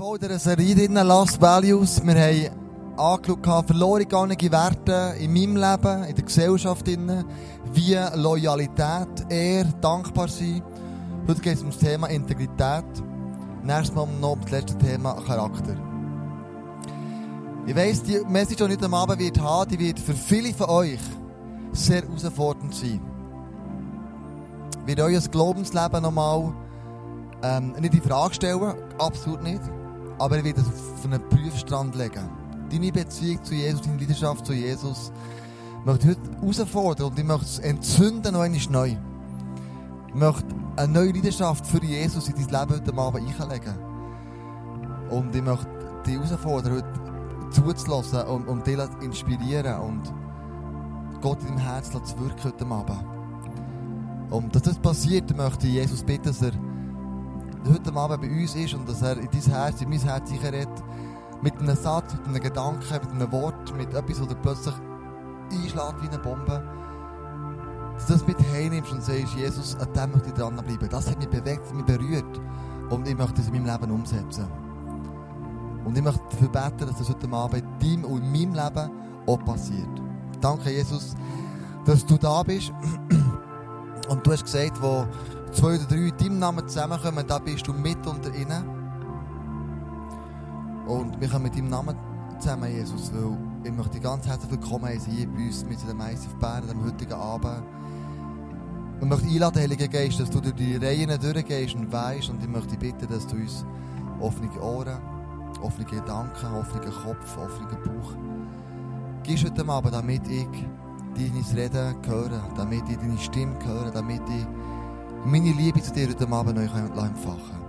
voll dieser Serie drin, Last Values. Wir haben angeschaut, verloren gegangene Werte in meinem Leben, in der Gesellschaft, wie Loyalität, Ehr, dankbar sein. Heute geht es um das Thema Integrität. Nächstes Mal noch um das letzte Thema Charakter. Ich weiss, die Message, die ich heute Abend wird haben, die wird für viele von euch sehr herausfordernd sein. Wird euer Glaubensleben nochmal ähm, nicht in Frage stellen, absolut nicht, aber er wird es auf einen Prüfstrand legen. Deine Beziehung zu Jesus, deine Leidenschaft zu Jesus, möchte ich heute herausfordern und ich möchte es entzünden noch einmal neu. Ich möchte eine neue Leidenschaft für Jesus in dein Leben heute Abend einlegen. Und ich möchte dich herausfordern, heute zuzulassen und, und dich inspirieren und Gott in deinem Herzen zu wirken heute Abend. Und dass das passiert, möchte ich Jesus bitten, dass er heute Abend bei uns ist und dass er in dein Herz, in mein Herz redet, mit einem Satz, mit einem Gedanken, mit einem Wort, mit etwas, das plötzlich einschlägt wie eine Bombe, dass du das mit heimnimmst und sagst, Jesus, an dem möchte ich dranbleiben. Das hat mich bewegt, mich berührt und ich möchte das in meinem Leben umsetzen. Und ich möchte dafür beten, dass das heute Abend in deinem und in meinem Leben auch passiert. Danke, Jesus, dass du da bist. Und du hast gesagt, wo zwei oder drei in deinem Namen zusammenkommen, da bist du mit unter ihnen. Und wir kommen mit deinem Namen zusammen, Jesus, weil ich möchte dich ganz herzlich willkommen heißen hier bei uns mit dem Meister auf Bern, am heutigen Abend. Ich möchte einladen, Heiliger Geist, dass du durch die Reihen durchgehst und weisst und ich möchte bitten, dass du uns offene Ohren, offene Gedanken, offenen Kopf, offenen Bauch gibst heute Abend, damit ich dein Reden höre, damit ich deine Stimme höre, damit ich meine Liebe zu dir heute Abend neu empfachen.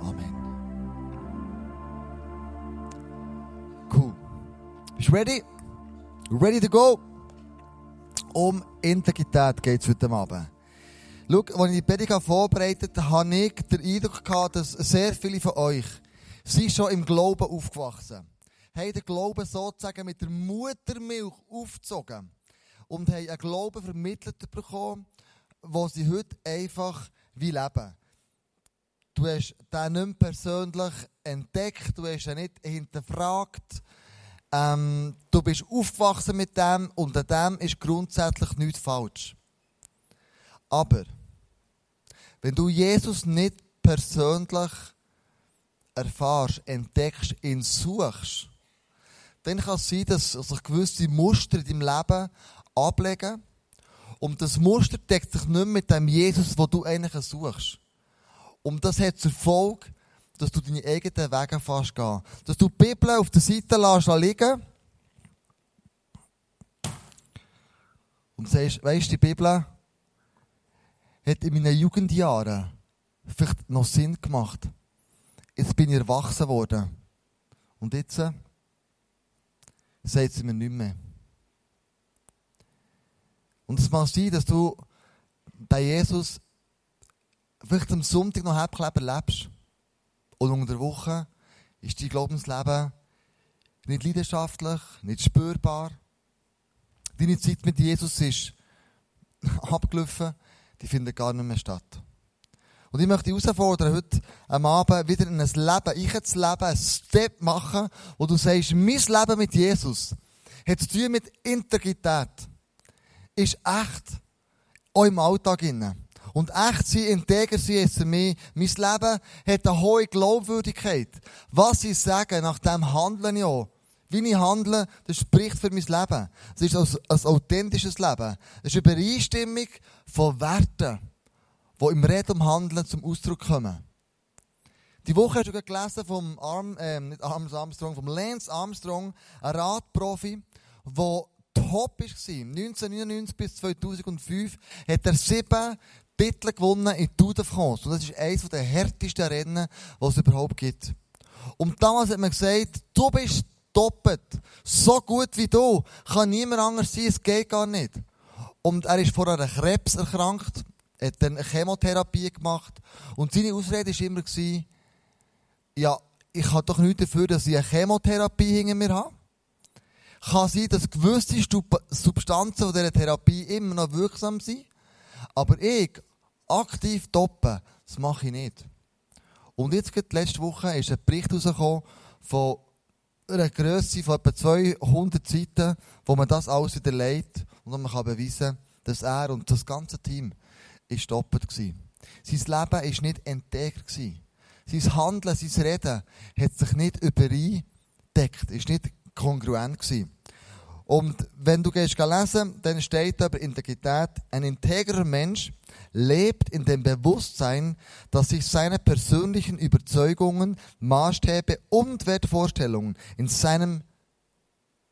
Amen. Cool. Bist du ready? Ready to go? Um Integrität geht es heute Abend. Schau, als ich die Predigt vorbereitet habe, habe ich den Eindruck gehabt, dass sehr viele von euch sind schon im Glauben aufgewachsen haben den Glauben sozusagen mit der Muttermilch aufgezogen und haben einen Glauben vermittelt bekommen, wo sie heute einfach wie leben. Du hast den nicht persönlich entdeckt, du hast ihn nicht hinterfragt. Ähm, du bist aufgewachsen mit dem und an dem ist grundsätzlich nichts falsch. Aber wenn du Jesus nicht persönlich erfahrst, entdeckst, ihn suchst, dann kann es sein, dass sich gewisse Muster in deinem Leben ablegen. Und das Muster deckt sich nicht mehr mit dem Jesus, den du eigentlich suchst. Und das hat zur Folge, dass du deine eigenen Wege fast gehen. Dass du die Bibel auf der Seite lässt liegen und sagst, weisst du, die Bibel hat in meinen Jugendjahren vielleicht noch Sinn gemacht. Jetzt bin ich erwachsen worden. Und jetzt sagt sie mir nicht mehr. Und es mag sein, dass du den Jesus vielleicht am Sonntag noch Halbkleber lebst. Und unter der Woche ist dein Glaubensleben nicht leidenschaftlich, nicht spürbar. Deine Zeit mit Jesus ist abgelaufen, die findet gar nicht mehr statt. Und ich möchte dich herausfordern, heute am Abend wieder in ein Leben, ich zu leben, ein Step machen, wo du sagst, mein Leben mit Jesus hat zu tun mit Integrität. Ist echt. Auch im Alltag innen. Und echt sein, integer sein ist für. Mein Leben hat eine hohe Glaubwürdigkeit. Was ich sage, nach dem ich auch. Wie ich handle, das spricht für mein Leben. Es ist ein, ein authentisches Leben. Es ist eine Übereinstimmung von Werten die im Reden und Handeln zum Ausdruck kommen. Die Woche hast du gelesen vom Arm, äh, nicht Arms Armstrong, vom Lance Armstrong, ein Radprofi, der top war. 1999 bis 2005 hat er sieben Titel gewonnen in Tour de France. Und das ist eines der härtesten Rennen, die es überhaupt gibt. Und damals hat man gesagt, du bist doppelt. So gut wie du. Kann niemand anders sein, es geht gar nicht. Und er ist vor einer Krebs erkrankt hat dann eine Chemotherapie gemacht. Und seine Ausrede war immer, ja, ich habe doch nichts dafür, dass ich eine Chemotherapie hinter mir habe. Kann sein, dass gewisse Substanzen von dieser Therapie immer noch wirksam sind. Aber ich, aktiv toppen, das mache ich nicht. Und jetzt, gerade letzte Woche, ist ein Bericht rausgekommen von einer Größe von etwa 200 Seiten, wo man das alles widerlegt und man kann beweisen, dass er und das ganze Team ist doppelt war. Sein Leben war nicht integer. Sein Handeln, sein Reden hat sich nicht übereindeckt, ist nicht kongruent gewesen. Und wenn du gehst lesen, dann steht da Integrität, ein integrer Mensch lebt in dem Bewusstsein, dass sich seine persönlichen Überzeugungen, Maßstäbe und Wertvorstellungen in seinem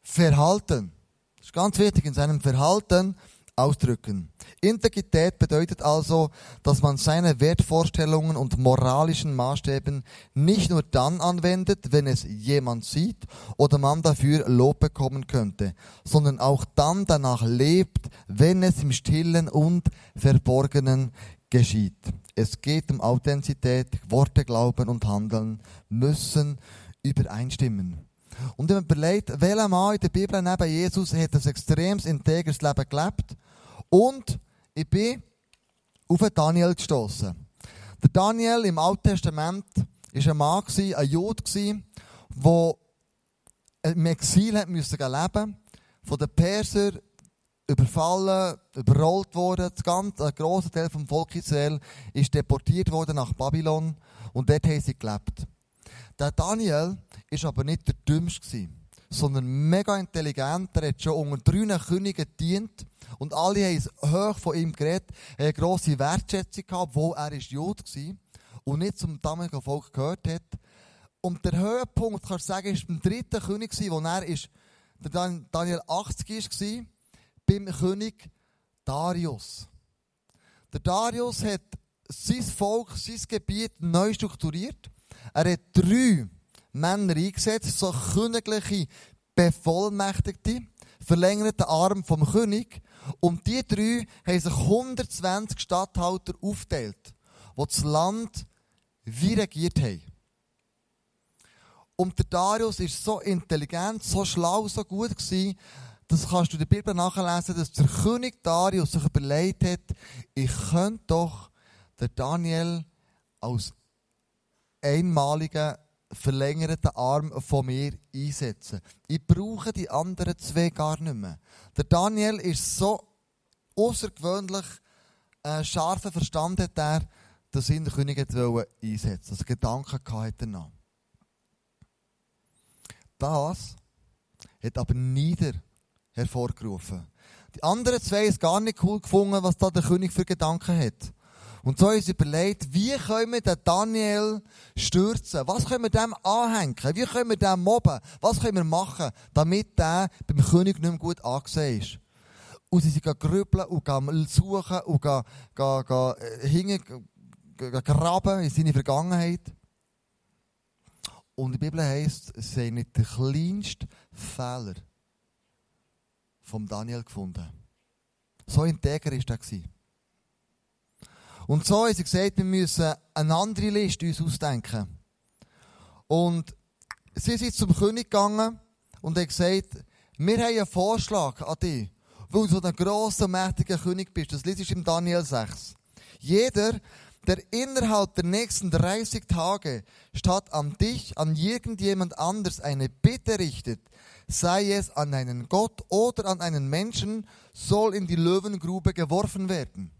Verhalten, das ist ganz wichtig, in seinem Verhalten ausdrücken. Integrität bedeutet also, dass man seine Wertvorstellungen und moralischen Maßstäben nicht nur dann anwendet, wenn es jemand sieht oder man dafür Lob bekommen könnte, sondern auch dann danach lebt, wenn es im stillen und verborgenen geschieht. Es geht um Authentizität, Worte, Glauben und Handeln müssen übereinstimmen. Und wenn man überlegt, welcher Mann in der Bibel neben Jesus hat ein extremes integres Leben gelebt und ich bin auf Daniel gestoßen. Der Daniel im Alten Testament war ein Mann, ein Jude, der im Exil leben musste von den Persern überfallen, überrollt ganze, ein grosser Teil vom Volk Israel ist deportiert worden nach Babylon und dort haben sie gelebt. Der Daniel war aber nicht der Dümmste, sondern mega intelligent. Er hat schon unter drei Königen gedient und alle haben hoch von ihm geredet, eine grosse Wertschätzung gehabt, obwohl er ist Jude war und nicht zum damaligen Volk gehört hat. Und der Höhepunkt, kannst du sagen, ist beim dritten König, wo er ist, der Daniel 80 war, beim König Darius. Der Darius hat sein Volk, sein Gebiet neu strukturiert. Er hat drei Männer eingesetzt, so königliche Bevollmächtigte, verlängerten Arm vom König, und die drei haben sich 120 Statthalter aufgeteilt, die das Land wie regiert haben. Und der Darius ist so intelligent, so schlau, so gut gewesen, das kannst du in der Bibel nachlesen, dass der König Darius sich überlegt hat, ich könnte doch den Daniel als einmaligen verlängerten Arm von mir einsetzen. Ich brauche die anderen zwei gar nicht mehr. Der Daniel ist so außergewöhnlich äh, scharfen Verstand hat er, dass ihn der König einsetzen wollte. Also Gedanken hatte er Das hat aber nieder hervorgerufen. Die anderen zwei haben es gar nicht cool gefunden, was da der König für Gedanken hat. Und so haben sie überlegt, wie können wir den Daniel stürzen? Was können wir dem anhängen? Wie können wir dem mobben? Was können wir machen, damit der beim König nicht mehr gut angesehen ist? Und sie sind grübeln und suchen und gehen, äh, graben in seine Vergangenheit. Und der Bibel heisst, sie haben nicht den kleinsten Fehler vom Daniel gefunden. So integer war der. Und so haben sie gesagt, wir müssen eine andere Liste uns ausdenken. Und sie sind zum König gegangen und haben gesagt, wir haben einen Vorschlag an dich, weil du so ein grosser, mächtiger König bist. Das liest im Daniel 6. Jeder, der innerhalb der nächsten 30 Tage statt an dich, an irgendjemand anders eine Bitte richtet, sei es an einen Gott oder an einen Menschen, soll in die Löwengrube geworfen werden.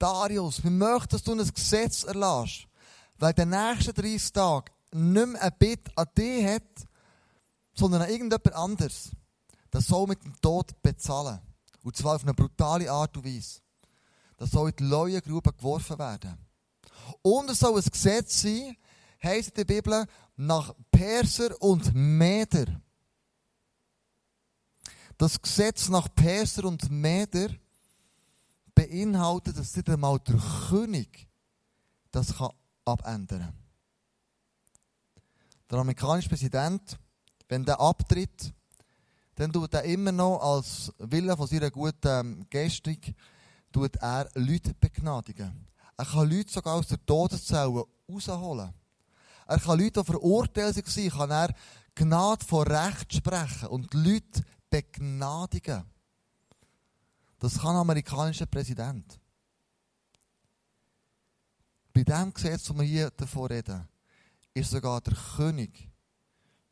Darius, wir möchten, dass du ein Gesetz erlässt, weil der nächsten 30 Tage nicht mehr ein Bitte an dich hat, sondern an irgendjemand anderes. Das soll mit dem Tod bezahlen. Und zwar auf eine brutale Art und Weise. Das soll in die Leuengrube geworfen werden. Und es soll ein Gesetz sein, heisst in der Bibel, nach Perser und Meder. Das Gesetz nach Perser und Meder beinhaltet, dass nicht einmal der König das kann abändern kann. Der amerikanische Präsident, wenn der abtritt, dann tut er immer noch als Wille von seiner guten ähm, Gestik, tut er Leute begnadigen. Er kann Leute sogar aus der Todeszelle rausholen. Er kann Leute, die verurteilt waren, kann er Gnade vor Recht sprechen und Leute begnadigen. Das kann ein amerikanischer Präsident. bei dem Gesetz, das wir hier davon reden, ist sogar der König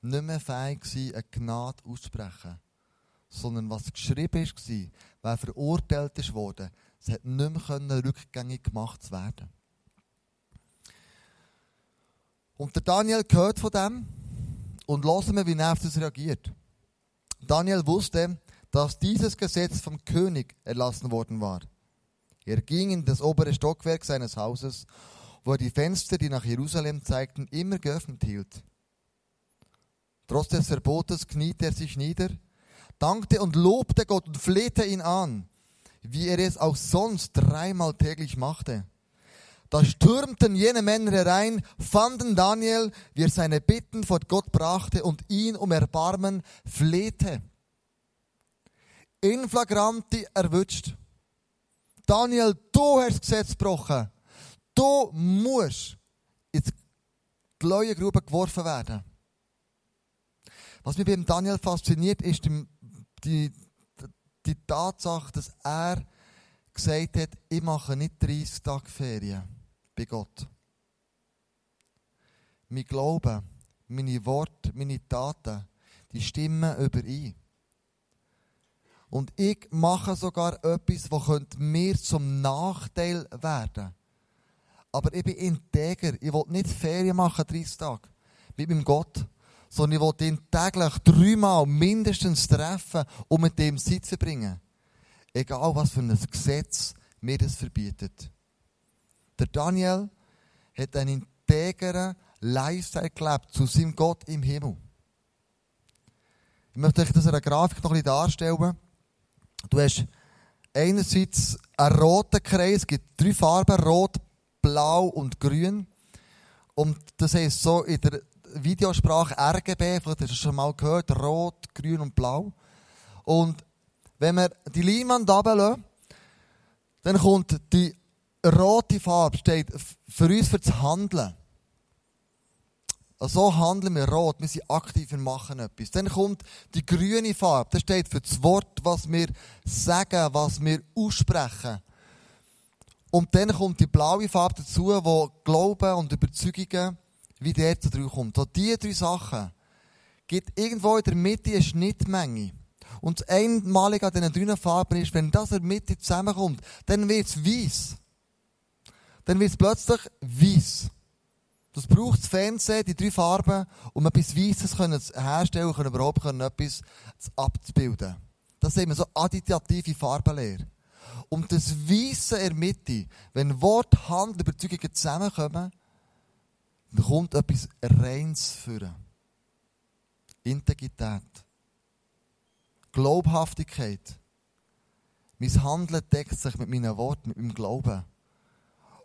nicht mehr fähig gewesen, eine Gnade auszusprechen. Sondern was geschrieben war, wer verurteilt ist worden, es hat nicht mehr rückgängig gemacht werden. Und der Daniel gehört von dem und hören wir, wie er auf das reagiert. Daniel wusste, dass dieses Gesetz vom König erlassen worden war. Er ging in das obere Stockwerk seines Hauses, wo er die Fenster, die nach Jerusalem zeigten, immer geöffnet hielt. Trotz des Verbotes kniete er sich nieder, dankte und lobte Gott und flehte ihn an, wie er es auch sonst dreimal täglich machte. Da stürmten jene Männer herein, fanden Daniel, wie er seine Bitten vor Gott brachte und ihn um Erbarmen flehte. In flagranti erwischt. Daniel, du hast das Gesetz gebrochen. Du musst in die Leuengrube geworfen werden. Was mich beim Daniel fasziniert, ist die, die, die Tatsache, dass er gesagt hat, ich mache nicht 30 Tage Ferien bei Gott. Mein Glaube, meine Worte, meine Taten, die stimmen überein. Und ich mache sogar etwas, das mir zum Nachteil werden könnte. Aber ich bin integer. Ich will nicht Ferien machen, 30 Tage, mit meinem Gott. Sondern ich will ihn täglich dreimal mindestens treffen und mit dem Zeit verbringen. Egal, was für ein Gesetz mir das verbietet. Der Daniel hat einen integeren Lifestyle gelebt zu seinem Gott im Himmel. Ich möchte euch das in einer Grafik noch ein bisschen darstellen. Du hast einerseits einen roten Kreis, es gibt drei Farben, rot, blau und grün. Und das heisst so in der Videosprache RGB, vielleicht hast du es schon mal gehört, rot, grün und blau. Und wenn wir die Leinwand runterlassen, dann kommt die rote Farbe steht für uns für das Handeln. So handeln wir rot, wir sind aktiv, wir machen etwas. Dann kommt die grüne Farbe, das steht für das Wort, was wir sagen, was wir aussprechen. Und dann kommt die blaue Farbe dazu, wo Glauben und Überzeugungen wie der dazu kommt. So diese drei Sachen gibt irgendwo in der Mitte eine Schnittmenge. Und das Einmalige an diesen drei Farben ist, wenn das in der Mitte zusammenkommt, dann wird es weiss dann wird es plötzlich weiß. Das braucht das Fernsehen, die drei Farben, um etwas Weißes herzustellen und überhaupt etwas abzubilden. Das sehen wir so additative Farbenlehre. Und das Weiße in der Mitte, wenn Wort, Hand, Überzeugungen zusammenkommen, dann kommt etwas Reins führen. Integrität. Glaubhaftigkeit. Mein Handeln deckt sich mit meinen Worten, mit meinem Glauben.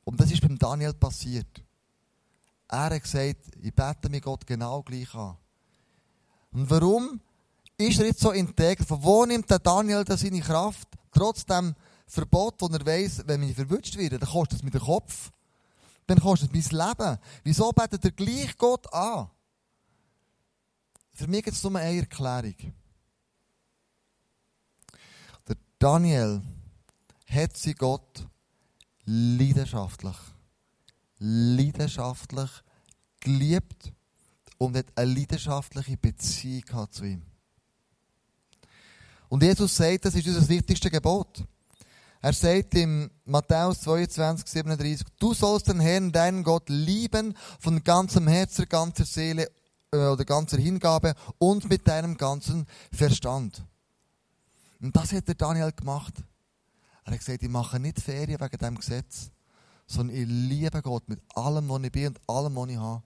Und das ist beim Daniel passiert. Er hat gesagt, ich bete mir Gott genau gleich an. Und warum ist er jetzt so integer? Von wo nimmt der Daniel da seine Kraft? Trotz dem Verbot, wo er weiss, wenn ich verwünscht werde, dann kostet es mir den Kopf. Dann kostet es mein Leben. Wieso betet er gleich Gott an? Für mich gibt es nur eine Erklärung. Der Daniel hat sie Gott leidenschaftlich, leidenschaftlich geliebt und hat eine leidenschaftliche Beziehung zu ihm. Und Jesus sagt, das ist unser wichtigste Gebot. Er sagt im Matthäus 22, 37, du sollst den Herrn, deinen Gott, lieben von ganzem Herzen, ganzer Seele äh, oder ganzer Hingabe und mit deinem ganzen Verstand. Und das hat der Daniel gemacht. Er hat gesagt, ich mache nicht Ferien wegen diesem Gesetz, sondern ich liebe Gott mit allem, was ich bin und allem, was ich habe.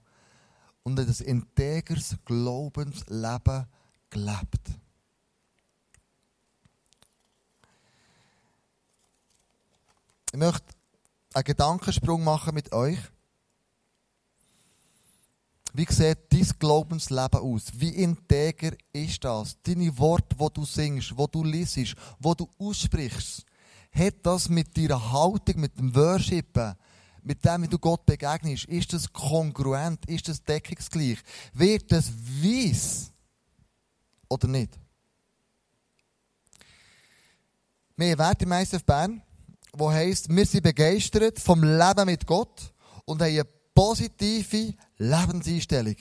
Und ein integres Glaubensleben gelebt. Ich möchte einen Gedankensprung machen mit euch. Wie sieht dein Glaubensleben aus? Wie integer ist das? Deine Worte, die du singst, die du liest, die du aussprichst hat das mit deiner Haltung, mit dem Worshipen, mit dem, wie du Gott begegnest, ist das kongruent, ist das deckungsgleich? Wird das weiss oder nicht? Wir haben Wert im ISF Bern, wo heisst, wir sind begeistert vom Leben mit Gott und haben eine positive Lebenseinstellung.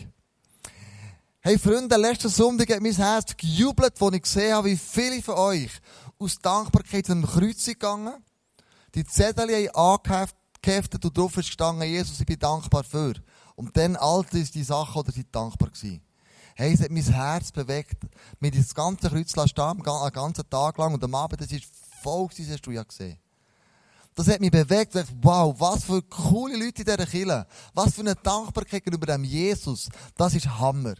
Hey Freunde, letzten Sonntag hat mein Herz gejubelt, als ich gesehen habe, wie viele von euch aus Dankbarkeit zu einem Kreuz gegangen die Zettel angeheftet und drauf ist gestanden, Jesus, ich bin dankbar für. Und dann all die Sachen, oder sind dankbar gewesen. Hey, es hat mein Herz bewegt. Mir das ganze Kreuz stehen, einen ganzen Tag lang. Und am Abend, das ist voll gewesen, hast du ja gesehen. Das hat mich bewegt. Ich dachte, wow, was für coole Leute in dieser Kirche. Was für eine Dankbarkeit gegenüber dem Jesus. Das ist Hammer.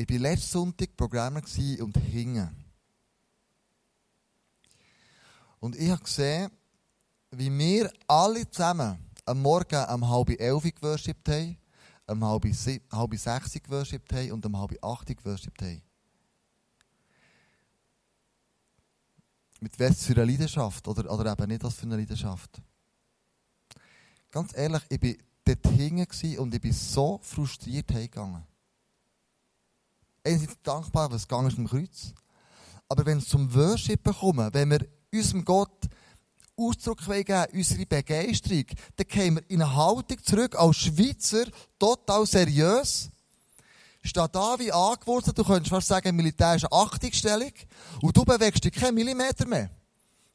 Ich war letzten Sonntag Programmer und hingen. Und ich habe gesehen, wie wir alle zusammen am Morgen um halb elf geworshipped haben, um halb, halb sechs geworshipped haben und um halb acht geworshipped haben. Mit was für einer Leidenschaft oder, oder eben nicht was für eine Leidenschaft. Ganz ehrlich, ich war dort hinten und ich bin so frustriert heimgegangen einerseits dankbar, was gegangen ist am Kreuz. Aber wenn es zum Worship kommt, wenn wir unserem Gott Ausdruck geben unsere Begeisterung, dann kommen wir in eine Haltung zurück als Schweizer, total seriös. Steht da wie angewurzelt, du könntest fast sagen, militärische Achtungsstellung, und du bewegst dich keinen Millimeter mehr.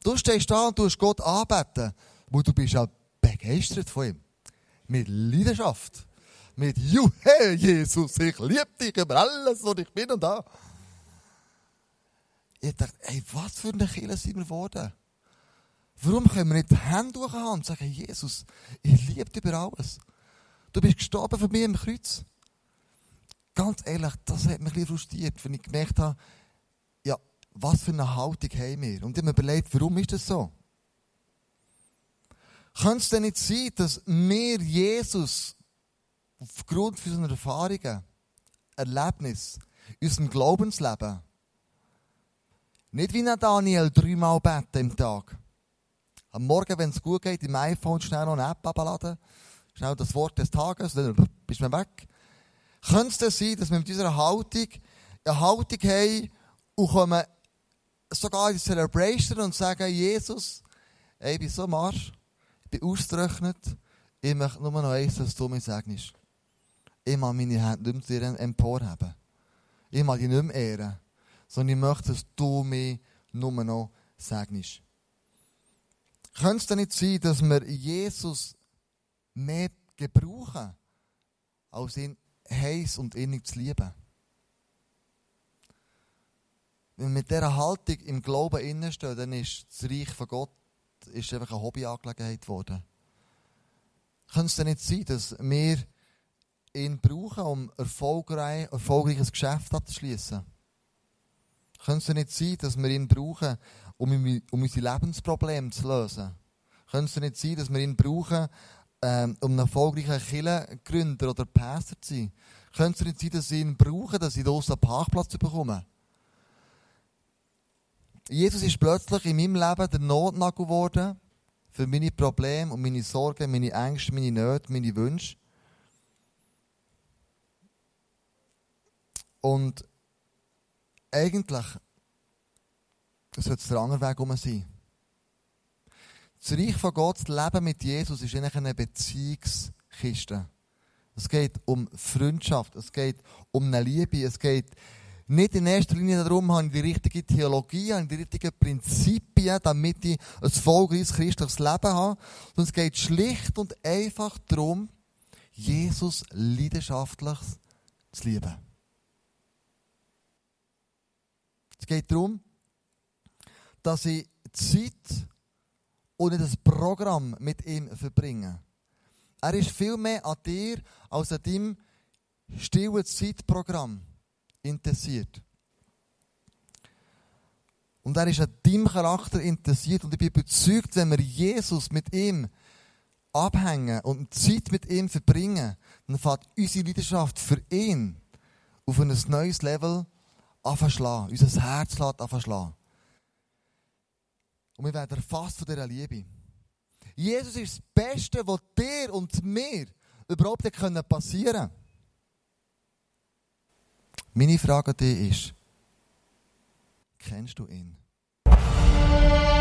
Du stehst da und tust Gott anbeten, weil du bist ja begeistert von ihm. Mit Leidenschaft mit Juhe, Jesus, ich liebe dich über alles, was ich bin und da. Ich dachte, ey, was für eine Kirche sind wir geworden? Warum können wir nicht die Hände durchhaben und sagen, Jesus, ich liebe dich über alles. Du bist gestorben für mich im Kreuz. Ganz ehrlich, das hat mich ein bisschen frustriert, wenn ich gemerkt habe, ja, was für eine Haltung haben wir? Und ich habe mir überlegt, warum ist das so? Könnte es denn nicht sein, dass wir Jesus aufgrund unserer Erfahrungen, Erlebnis, unserem Glaubensleben, nicht wie Daniel dreimal beten im Tag. Am Morgen, wenn es gut geht, im iPhone schnell noch eine App abladen, schnell das Wort des Tages, dann bist du weg. Könnte es denn sein, dass wir mit unserer Haltung eine Haltung haben und kommen sogar in die Celebration und sagen, Jesus, ey, ich bin so am Arsch, ich bin ausgerechnet, ich möchte nur noch eins, dass du mich segnest. Ich mag meine Hände nicht mehr zu emporheben. Ich mag dich nicht mehr ehren. Sondern ich möchte, dass du mich nur noch segnest. Könnte es denn nicht sein, dass wir Jesus mehr gebrauchen, als ihn heiß und innig zu lieben? Wenn wir mit dieser Haltung im Glauben innenstehen, dann ist das Reich von Gott ist einfach eine Hobbyangelegenheit geworden. Könnte es denn nicht sein, dass wir ihn brauchen, um erfolgreich, erfolgreiches Geschäft abzuschließen? Könnte es nicht sein, dass wir ihn brauchen, um, um unsere Lebensprobleme zu lösen? Könnte es nicht sein, dass wir ihn brauchen, ähm, um ein erfolgreicher Kirchengründer oder Pastor zu sein? Könnte es nicht sein, dass sie ihn brauchen, dass sie dort einen Parkplatz bekommen? Jesus ist plötzlich in meinem Leben der Notnagel geworden für meine Probleme und meine Sorgen, meine Ängste, meine Nöte, meine Wünsche. Und eigentlich sollte es der andere Weg um sein. Das Reich von Gott, das Leben mit Jesus, ist eigentlich eine Beziehungskiste. Es geht um Freundschaft, es geht um eine Liebe, es geht nicht in erster Linie darum, habe ich die richtige Theologie, habe ich die richtigen Prinzipien, damit ich ein vollgleiches christliches Leben habe, sondern es geht schlicht und einfach darum, Jesus leidenschaftlich zu lieben. Es geht darum, dass ich Zeit und nicht das Programm mit ihm verbringe. Er ist viel mehr an dir als an deinem stillen Zeitprogramm interessiert. Und er ist an deinem Charakter interessiert und ich bin überzeugt, wenn wir Jesus mit ihm abhängen und Zeit mit ihm verbringen, dann fährt unsere Leidenschaft für ihn auf ein neues Level anfangen Unser Herz lässt anfangen Und wir werden erfasst von dieser Liebe. Jesus ist das Beste, was dir und mir überhaupt passieren können. Meine Frage an dich ist, kennst du ihn?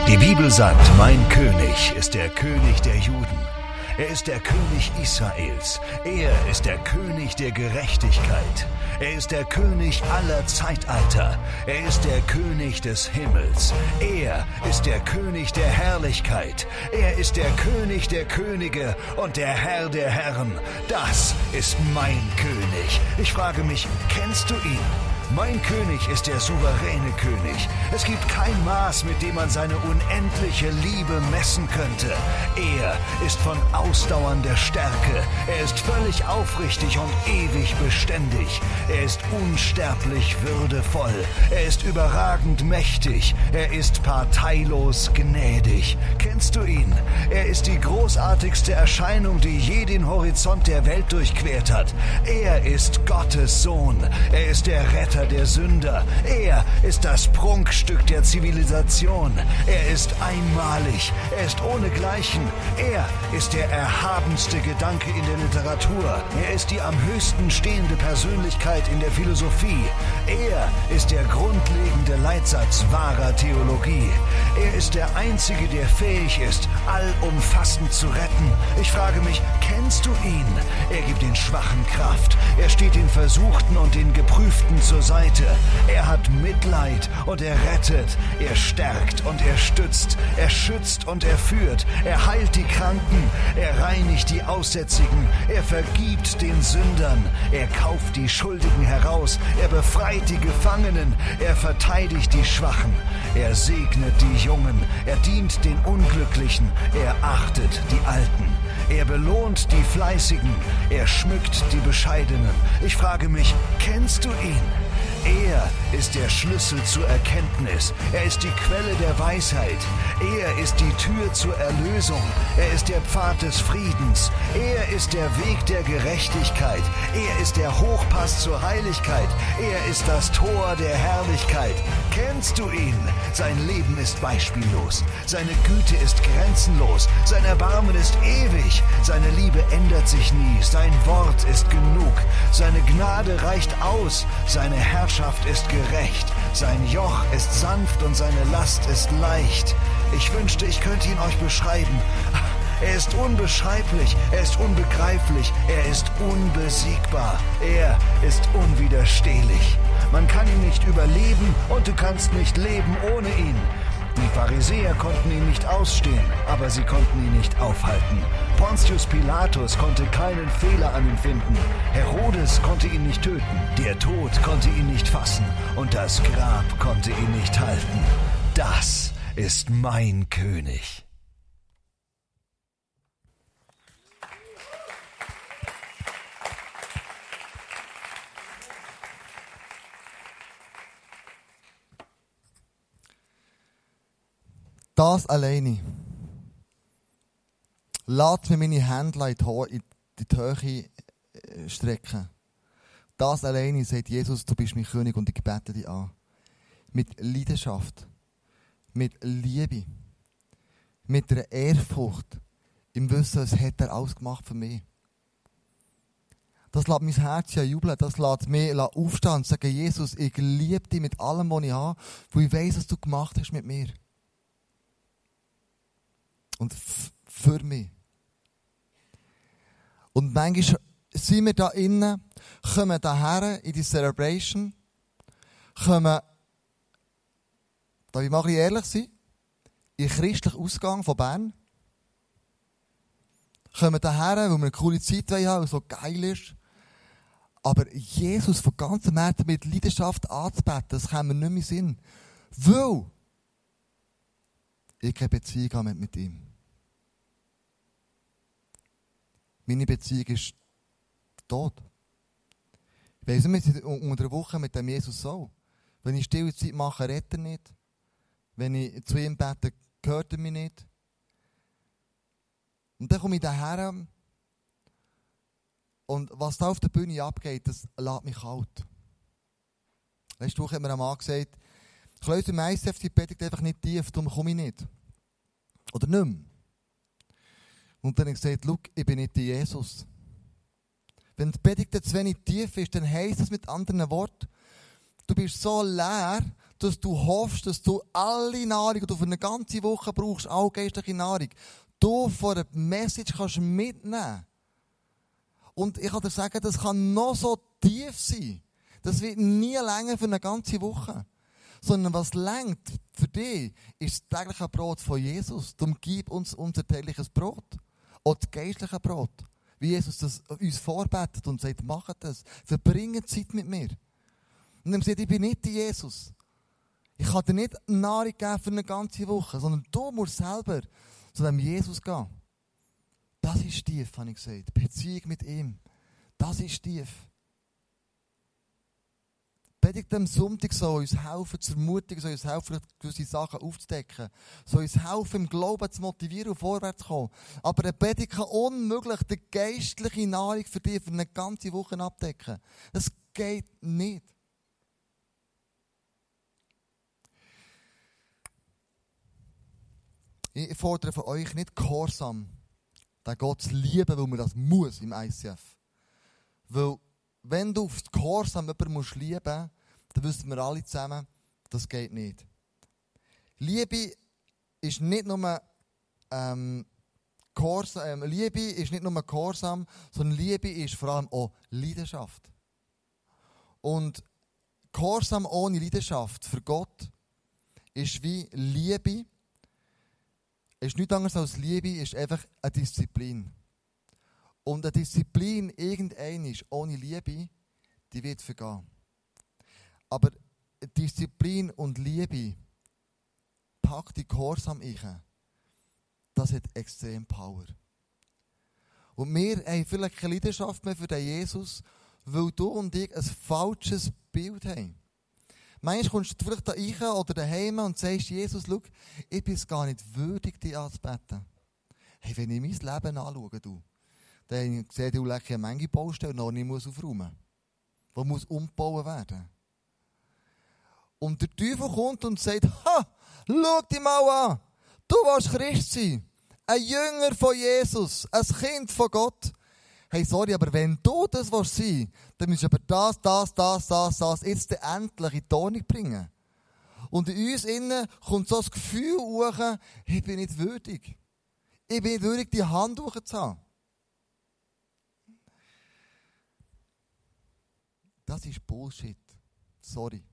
Die Bibel sagt, mein König ist der König der Juden. Er ist der König Israels. Er ist der König der Gerechtigkeit. Er ist der König aller Zeitalter. Er ist der König des Himmels. Er ist der König der Herrlichkeit. Er ist der König der Könige und der Herr der Herren. Das ist mein König. Ich frage mich, kennst du ihn? Mein König ist der souveräne König. Es gibt kein Maß, mit dem man seine unendliche Liebe messen könnte. Er ist von ausdauernder Stärke. Er ist völlig aufrichtig und ewig beständig. Er ist unsterblich würdevoll. Er ist überragend mächtig. Er ist parteilos gnädig. Kennst du ihn? Er ist die großartigste Erscheinung, die je den Horizont der Welt durchquert hat. Er ist Gottes Sohn. Er ist der Retter Retter der Sünder. Er ist das Prunkstück der Zivilisation. Er ist einmalig. Er ist ohnegleichen. Er ist der erhabenste Gedanke in der Literatur. Er ist die am höchsten stehende Persönlichkeit in der Philosophie. Er ist der grundlegende Leitsatz wahrer Theologie. Er ist der Einzige, der fähig ist, allumfassend zu retten. Ich frage mich, kennst du ihn? Er gibt den Schwachen Kraft. Er steht den Versuchten und den Geprüften zur Seite. Er hat Mitleid und er rettet. Er stärkt und er stützt. Er schützt und er führt. Er heilt die Kranken. Er reinigt die Aussätzigen. Er vergibt den Sündern. Er kauft die Schuldigen heraus. Er befreit die Gefangenen. Er verteidigt die Schwachen. Er segnet die Jungen. Er dient den Unglücklichen. Er achtet die Alten. Er belohnt die Fleißigen. Er schmückt die Bescheidenen. Ich frage mich, kennst du ihn? Er ist der Schlüssel zur Erkenntnis. Er ist die Quelle der Weisheit. Er ist die Tür zur Erlösung. Er ist der Pfad des Friedens. Er ist der Weg der Gerechtigkeit. Er ist der Hochpass zur Heiligkeit. Er ist das Tor der Herrlichkeit. Kennst du ihn? Sein Leben ist beispiellos. Seine Güte ist grenzenlos. Sein Erbarmen ist ewig. Seine Liebe ändert sich nie. Sein Wort ist genug. Seine Gnade reicht aus. Seine Herrschaft ist gerecht. Sein Joch ist sanft und seine Last ist leicht. Ich wünschte, ich könnte ihn euch beschreiben. Er ist unbeschreiblich, er ist unbegreiflich, er ist unbesiegbar, er ist unwiderstehlich. Man kann ihn nicht überleben und du kannst nicht leben ohne ihn. Die Pharisäer konnten ihn nicht ausstehen, aber sie konnten ihn nicht aufhalten. Pontius Pilatus konnte keinen Fehler an ihm finden. Herodes konnte ihn nicht töten. Der Tod konnte ihn nicht fassen. Und das Grab konnte ihn nicht halten. Das ist mein König. Das alleine. Lass mir meine Hände in die, Höhe äh, strecken. Das alleine sagt Jesus, du bist mein König und ich bete dich an. Mit Leidenschaft, mit Liebe, mit einer Ehrfurcht, im Wissen, es hat er alles gemacht für mich. Das lässt mein Herz ja jubeln, das lässt mich aufstehen und sagen, Jesus, ich liebe dich mit allem, was ich habe, weil ich weiß, was du gemacht hast mit mir. Und für mich. Und manchmal sind wir da innen, kommen daher in die Celebration, kommen, da ich mal ehrlich sein, in den christlichen Ausgang von Bern, kommen daher, weil wir eine coole Zeit haben, und so geil ist, aber Jesus von ganzem Herzen mit Leidenschaft anzubeten, das kann mir nicht mehr Sinn. Weil ich keine Beziehung habe mit ihm. Meine Beziehung ist tot. Ich weiss nicht, unter der Woche mit dem Jesus so. Wenn ich stille Zeit mache, rettet er nicht. Wenn ich zu ihm bete, gehört er mich nicht. Und dann komme ich daher und was da auf der Bühne abgeht, das lässt mich kalt. Letzte Woche hat mir ein Mann gesagt, ich löse ICF die Predigt einfach nicht tief, darum komme ich nicht. Oder nicht mehr. Und dann habe ich gesagt, schau, ich bin nicht Jesus. Wenn die Predigt zu wenig tief ist, dann heisst es mit anderen Worten, du bist so leer, dass du hoffst, dass du alle Nahrung, die du für eine ganze Woche brauchst, auch geistliche Nahrung, du von einer Message kannst mitnehmen. Und ich kann dir sagen, das kann noch so tief sein. Das wird nie länger für eine ganze Woche. Sondern was längt für dich, ist das tägliche Brot von Jesus. Darum gib uns unser tägliches Brot. Auch das geistliche Brot. Wie Jesus das uns vorbetet und sagt, macht das. Verbringt Zeit mit mir. Und dann sagt, ich bin nicht Jesus. Ich kann dir nicht Nahrung geben für eine ganze Woche, sondern du musst selber zu dem Jesus gehen. Das ist tief, habe ich gesagt. Beziehung mit ihm. Das ist tief. Predigt am Sonntag soll uns helfen, zu ermutigen, soll uns helfen, gewisse Sachen aufzudecken, soll uns helfen, im Glauben zu motivieren und vorwärts zu kommen. Aber eine Predigt kann unmöglich die geistliche Nahrung für dich für eine ganze Woche abdecken. Das geht nicht. Ich fordere von euch nicht Gehorsam, den Gott zu lieben, weil man das muss im ICF. Weil, wenn du auf Gehorsam jemanden lieben musst, dann wissen wir alle zusammen, das geht nicht. Liebe ist nicht nur ähm, Gehorsam, ähm, Liebe ist nicht nur Gehorsam, sondern Liebe ist vor allem auch Leidenschaft. Und Gehorsam ohne Leidenschaft für Gott ist wie Liebe, ist nichts anderes als Liebe, ist einfach eine Disziplin. Und eine Disziplin, irgendein ist ohne Liebe, die wird vergehen. Aber Disziplin und Liebe, packt die Gehorsam ein, das hat extrem Power. Und wir haben vielleicht keine Leidenschaft mehr für den Jesus, weil du und ich ein falsches Bild haben. Manchmal kommst du vielleicht da rein oder daheim und sagst, Jesus, schau, ich bin es gar nicht würdig, dich anzubeten. Hey, wenn ich mein Leben anschaue, du, dann sehe ich lecker eine Menge Baustellen, ich muss aufräumen muss. Die muss umgebaut werden. Und der Teufel kommt und sagt, ha, schau dich mal an. Du willst Christ sein. Ein Jünger von Jesus. Ein Kind von Gott. Hey, sorry, aber wenn du das sein willst, dann musst du aber das, das, das, das, das jetzt endlich in die Ordnung bringen. Und in uns innen kommt so das Gefühl hoch, ich bin nicht würdig. Ich bin nicht würdig, die Hand hochzuhaben. Das ist Bullshit. Sorry.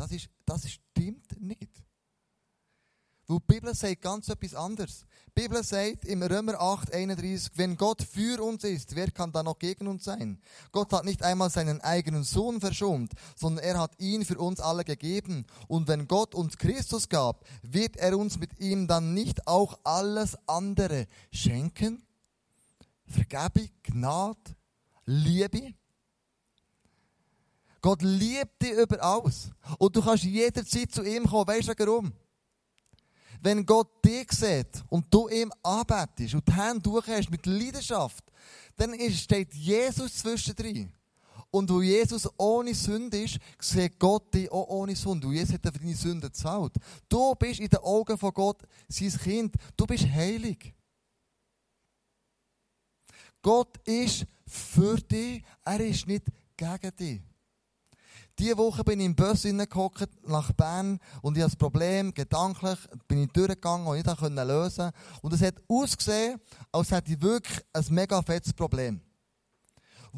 Das, ist, das stimmt nicht. Weil die Bibel sagt ganz etwas anderes. Die Bibel sagt im Römer 8, 31, wenn Gott für uns ist, wer kann dann noch gegen uns sein? Gott hat nicht einmal seinen eigenen Sohn verschont, sondern er hat ihn für uns alle gegeben. Und wenn Gott uns Christus gab, wird er uns mit ihm dann nicht auch alles andere schenken? Vergebung, Gnade, Liebe? Gott liebt dich über alles. Und du kannst jederzeit zu ihm kommen. Weißt du warum? Wenn Gott dich sieht und du ihm anbetest und die Hände durchhast mit Leidenschaft, dann steht Jesus zwischendrin. Und wo Jesus ohne Sünde ist, sieht Gott dich auch ohne Sünde. Und Jesus hat für deine Sünde gezahlt. Du bist in den Augen von Gott sein Kind. Du bist heilig. Gott ist für dich, er ist nicht gegen dich. Diese Woche bin ich im Bus hineingehockt nach Bern und ich habe das Problem, gedanklich, bin ich durchgegangen und ich konnte lösen. Und es hat ausgesehen, als hätte ich wirklich ein mega fettes Problem.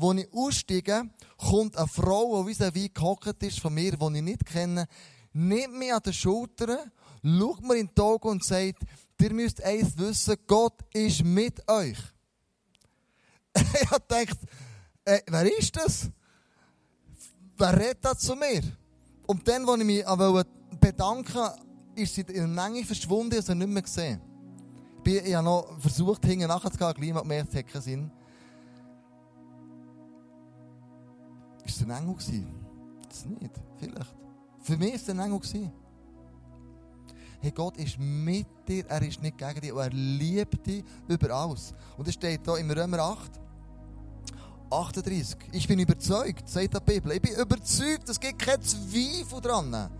Als ich aussteige, kommt eine Frau, die wie wie gehockt ist von mir, die ich nicht kenne, nimmt mich an den Schultern, schaut mir in die Augen und sagt, ihr müsst eins wissen, Gott ist mit euch. ich habe gedacht, äh, wer ist das? Wer redet zu mir? Und dann, als ich mich bedanken wollte, ist sie in der Menge verschwunden und sie nicht mehr gesehen. Ich habe noch versucht, hinten nachzugehen, gleich mal gemerkt, es hat keinen Sinn. Ist es ein Engel gewesen? Das nicht, vielleicht. Für mich war es ein Engel. Hey, Gott ist mit dir, er ist nicht gegen dich und er liebt dich über alles. Und es steht hier im Römer 8, 38. Ich bin überzeugt, sagt der Bibel. Ich bin überzeugt, es gibt kein Zweifel dran.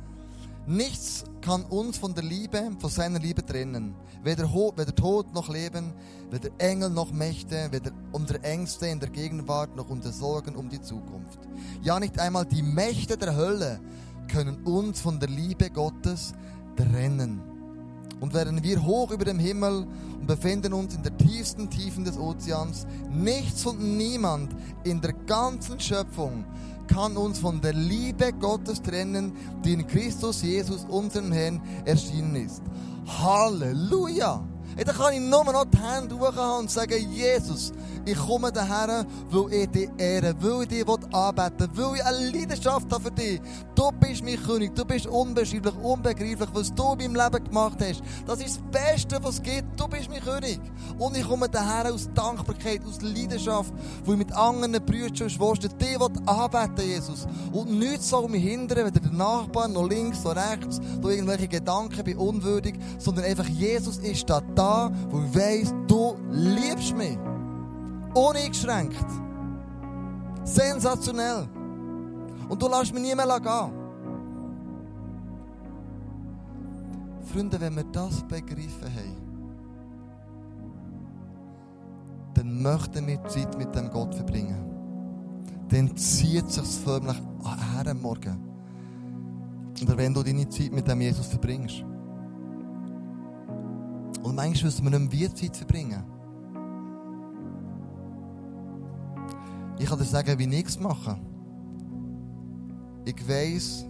Nichts kann uns von der Liebe, von seiner Liebe trennen. Weder, weder Tod noch Leben, weder Engel noch Mächte, weder unsere Ängste in der Gegenwart noch unsere Sorgen um die Zukunft. Ja, nicht einmal die Mächte der Hölle können uns von der Liebe Gottes trennen. Und während wir hoch über dem Himmel und befinden uns in der tiefsten Tiefen des Ozeans, nichts und niemand in der ganzen Schöpfung kann uns von der Liebe Gottes trennen, die in Christus Jesus, unserem Herrn, erschienen ist. Halleluja! Hey, dann kann ich nur noch die Hände hochhaben und sagen, Jesus, ich komme daher, weil ich dich ehre, weil ich dich anbeten will, weil ich eine Leidenschaft habe für dich. Du bist mein König, du bist unbeschreiblich, unbegreiflich, was du in meinem Leben gemacht hast. Das ist das Beste, was es gibt. Du bist mein König. Und ich komme daher aus Dankbarkeit, aus Leidenschaft, wo ich mit anderen Brüdern und Schwestern dich anbeten Jesus. Und nichts soll mich hindern, weder der Nachbar, noch links, noch rechts, noch irgendwelche Gedanken, bin unwürdig, sondern einfach Jesus ist da, da wo ich weiss, du liebst mich. Uneingeschränkt. Sensationell. Und du lässt mich nie mehr gehen. Freunde, wenn wir das begriffen haben, dann möchten wir Zeit mit dem Gott verbringen. Dann zieht sich förmlich her am Morgen. Oder wenn du deine Zeit mit dem Jesus verbringst. Und manchmal müssen wir nicht mehr Zeit verbringen. Ich kann dir sagen, wie ich es mache. Ich weiss,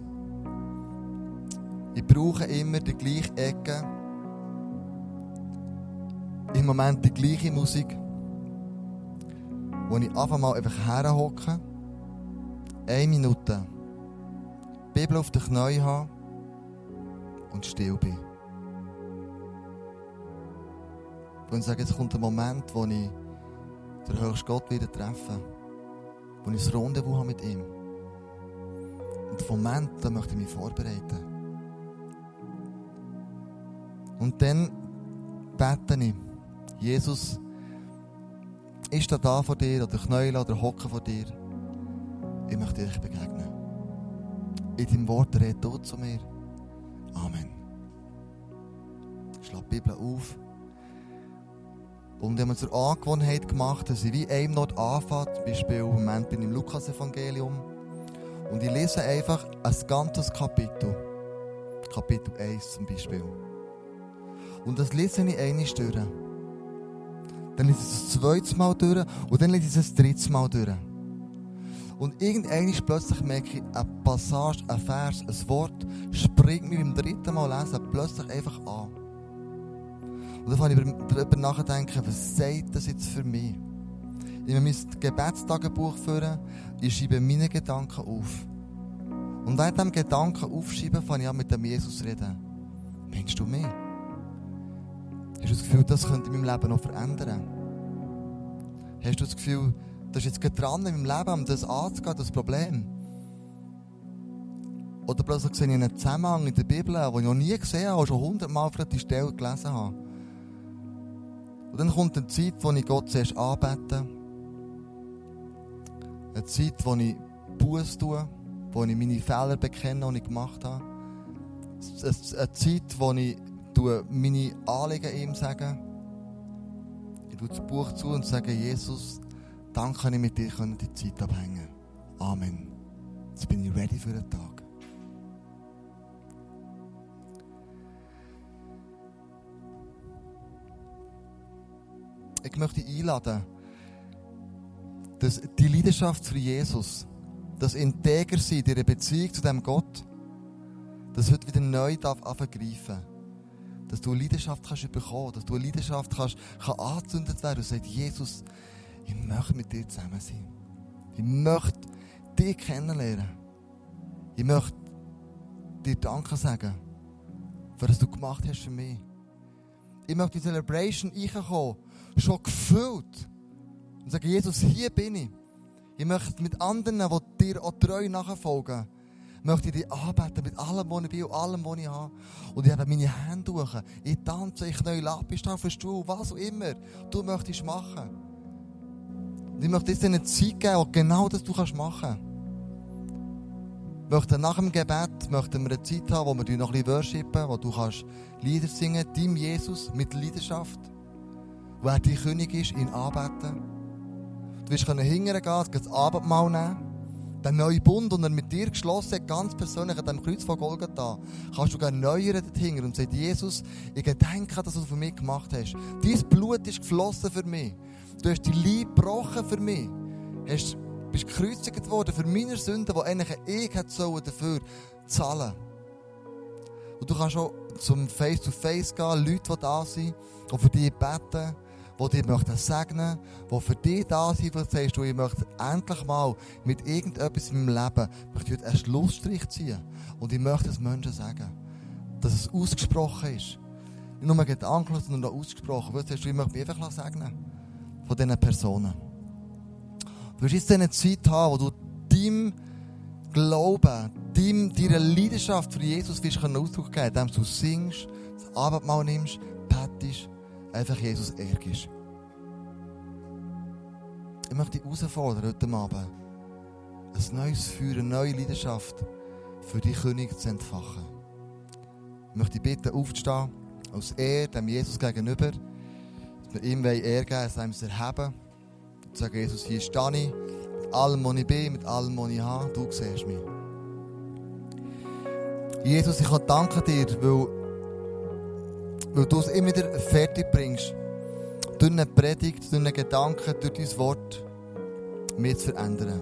ich brauche immer die gleiche Ecke. Im Moment die gleiche Musik. Wo ich einfach mal einfach herhocke. Eine Minute. Bibel auf den Knien habe. Und still bin. Und ich sage, jetzt kommt der Moment, wo ich den höchsten Gott wieder treffe wo ich ein Rendezvous habe mit ihm. Und den Moment, da möchte ich mich vorbereiten. Und dann bete ich, Jesus, ist er da vor dir, oder knäulen oder hocken vor dir? Ich möchte dir begegnen. In deinem Wort red du zu mir. Amen. Ich schlage die Bibel auf. Und wir haben zur Angewohnheit gemacht, dass ich wie einem Not anfange. Zum Beispiel im Moment bin ich im Lukas-Evangelium. Und ich lese einfach ein ganzes Kapitel. Kapitel 1 zum Beispiel. Und das lese ich einmal durch. Dann lese ich es das zweite Mal durch und dann lese ich es das dritte Mal durch. Und irgendwann plötzlich merke ich, eine Passage, ein Vers, ein Wort springt mir beim dritten Mal lesen plötzlich einfach an. Und dann fange ich darüber nachdenken, was sagt das jetzt für mich? Ich nehme mein Gebetstagebuch führen, ich schreibe meine Gedanken auf. Und während dem Gedanken aufschreiben, fange ich an mit dem Jesus reden. Meinst du mehr? Hast du das Gefühl, das könnte in meinem Leben noch verändern? Hast du das Gefühl, das ist jetzt dran in meinem Leben, um das anzugehen, das Problem? Oder plötzlich sehe ich einen Zusammenhang in der Bibel, den ich noch nie gesehen habe, schon hundertmal für die Stelle gelesen habe. Und dann kommt eine Zeit, wo ich Gott zuerst anbete. Eine Zeit, wo ich Buß tue, wo ich meine Fehler bekenne, die ich gemacht habe. Eine Zeit, wo ich meine Anliegen ihm sage. Ich tue das Buch zu und sage, Jesus, danke, kann ich mit dir die Zeit abhängen. Amen. Jetzt bin ich ready für den Tag. Ich möchte einladen, dass die Leidenschaft für Jesus, das Integer sein, ihre Beziehung zu dem Gott, das heute wieder neu darf. Dass du Leidenschaft kannst bekommen, dass du eine Leidenschaft kannst, kann angezündet werden und sagst, Jesus, ich möchte mit dir zusammen sein. Ich möchte dich kennenlernen. Ich möchte dir Danke sagen, für das du gemacht hast für mich. Ich möchte in die Celebration reinkommen schon gefüllt. Und sagen, Jesus, hier bin ich. Ich möchte mit anderen, die dir auch treu nachfolgen, möchte ich dich anbeten mit allem, was ich bin und allem, was ich habe. Und ich habe meine Hände durch. Ich tanze, ich neu Lapis auf den Stuhl, was auch immer du möchtest machen. Und ich möchte dir eine Zeit geben, wo genau das du machen kannst. Nach dem Gebet möchten wir eine Zeit haben, wo wir noch ein bisschen worshipen, wo du kannst Lieder singen, deinem Jesus mit Leidenschaft wer dein König ist, ihn anbeten. Du wirst hingehen gehen, das Abendmahl nehmen. Der neue Bund, den er mit dir geschlossen hat, ganz persönlich an dem Kreuz von Golgatha, kannst du gerne neuern dorthin und sagen, Jesus, ich gedenke an das, was du für mich gemacht hast. Dein Blut ist geflossen für mich. Du hast die Liebe gebrochen für mich. Hast, bist gekreuzigt worden für meine Sünden, die eigentlich ich hätte sollen dafür zahlen. Und du kannst auch zum Face-to-Face gehen, Leute, die da sind, die für dich beten, die dich möchten segnen, die für dich da sind, wo du sagst, du, ich möchte endlich mal mit irgendetwas in meinem Leben möchte ich einen Schlussstrich ziehen. Und ich möchte es Menschen sagen, dass es ausgesprochen ist. Nicht nur gedanklich, sondern auch ausgesprochen. Weil du sagst, ich möchte mich einfach segnen von diesen Personen. Du wirst jetzt eine Zeit haben, wo du deinem Glauben, deinem, deiner Leidenschaft für Jesus wirst Ausdruck geben, indem du singst, das Abendmahl nimmst, betest, einfach Jesus ärgerst. Ich möchte dich herausfordern heute Abend, ein neues Feuer, eine neue Leidenschaft für die König zu entfachen. Ich möchte dich bitten, aufzustehen, als Er, dem Jesus gegenüber, dass wir ihm Ehre geben, dass wir uns erheben. Und sagen, Jesus, hier stehe ich, mit allem, was ich bin, mit allem, was ich habe, du siehst mich. Jesus, ich danke dir, weil, weil du es immer wieder fertig bringst, durch eine Predigt, durch einen Gedanken, durch dein Wort, mich zu verändern.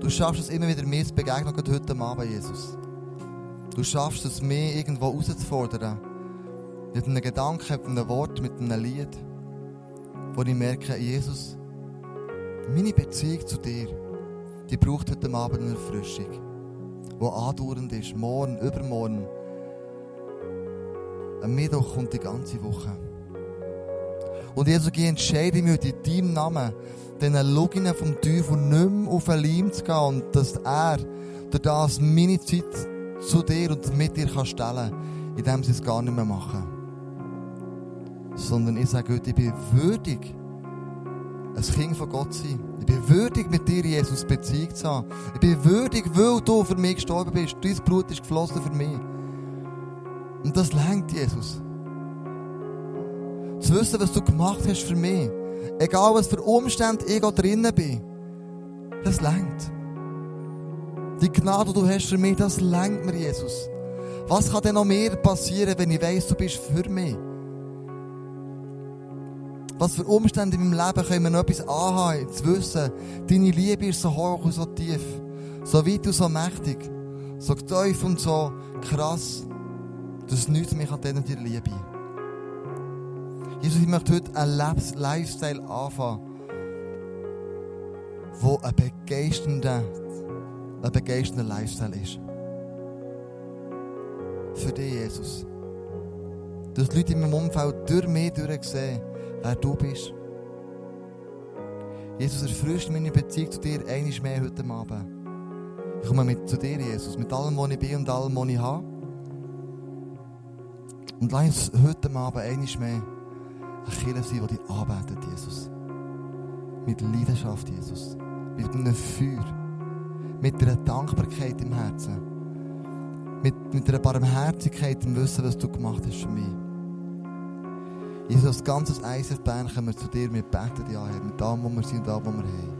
Du schaffst es immer wieder, mir zu begegnen, gerade heute Abend, Jesus. Du schaffst es, mich irgendwo herauszufordern. Mit einem Gedanken, mit einem Wort, mit einem Lied, wo ich merke, Jesus, meine Beziehung zu dir, die braucht heute Abend eine Erfrischung, die andauernd ist, morgen, übermorgen. Am Mittwoch kommt die ganze Woche. Und Jesus, ich entscheide mich in deinem Namen, den Loginen vom Teufel nicht mehr auf einen Leim zu gehen und dass er durch das meine Zeit zu dir und mit dir kann stellen kann, indem sie es gar nicht mehr machen. Sondern ich sage heute, ich bin würdig, ein Kind von Gott zu sein. Ich bin würdig, mit dir, Jesus, Beziehung zu haben. Ich bin würdig, weil du für mich gestorben bist. Dein Blut ist geflossen für mich. Und das lenkt Jesus. Zu wissen, was du gemacht hast für mich. Egal, was für Umstände ich drinnen bin. Das lenkt. Die Gnade, die du hast für mich, das lenkt mir, Jesus. Was kann denn noch mehr passieren, wenn ich weiss, du bist für mich? Was für Umstände in meinem Leben können wir noch etwas anhaben, zu wissen, deine Liebe ist so hoch und so tief, so weit und so mächtig, so tief und so krass, dass nichts mehr an denen dir Liebe. Jesus, ich möchte heute einen Lebens Lifestyle anfangen, wo ein begeisternder, ein begeisternder Lifestyle ist. Für dich, Jesus. Dass die Leute in meinem Umfeld durch mich durchsehen, wer du bist. Jesus, erfrischt meine Beziehung zu dir einiges mehr heute Abend. Ich komme mit zu dir, Jesus, mit allem, was ich bin und allem, was ich habe. Und lass uns heute Abend einiges mehr ein Kirche sein, die dich arbeitet, Jesus. Mit Leidenschaft, Jesus. Mit einem Feuer. Mit einer Dankbarkeit im Herzen. Mit, mit einer Barmherzigkeit im Wissen, was du gemacht hast für mich. Jesus, als ganzes Bern kommen wir zu dir, wir beten ja, Herr, mit allem, was wir sind und allem, was wir haben.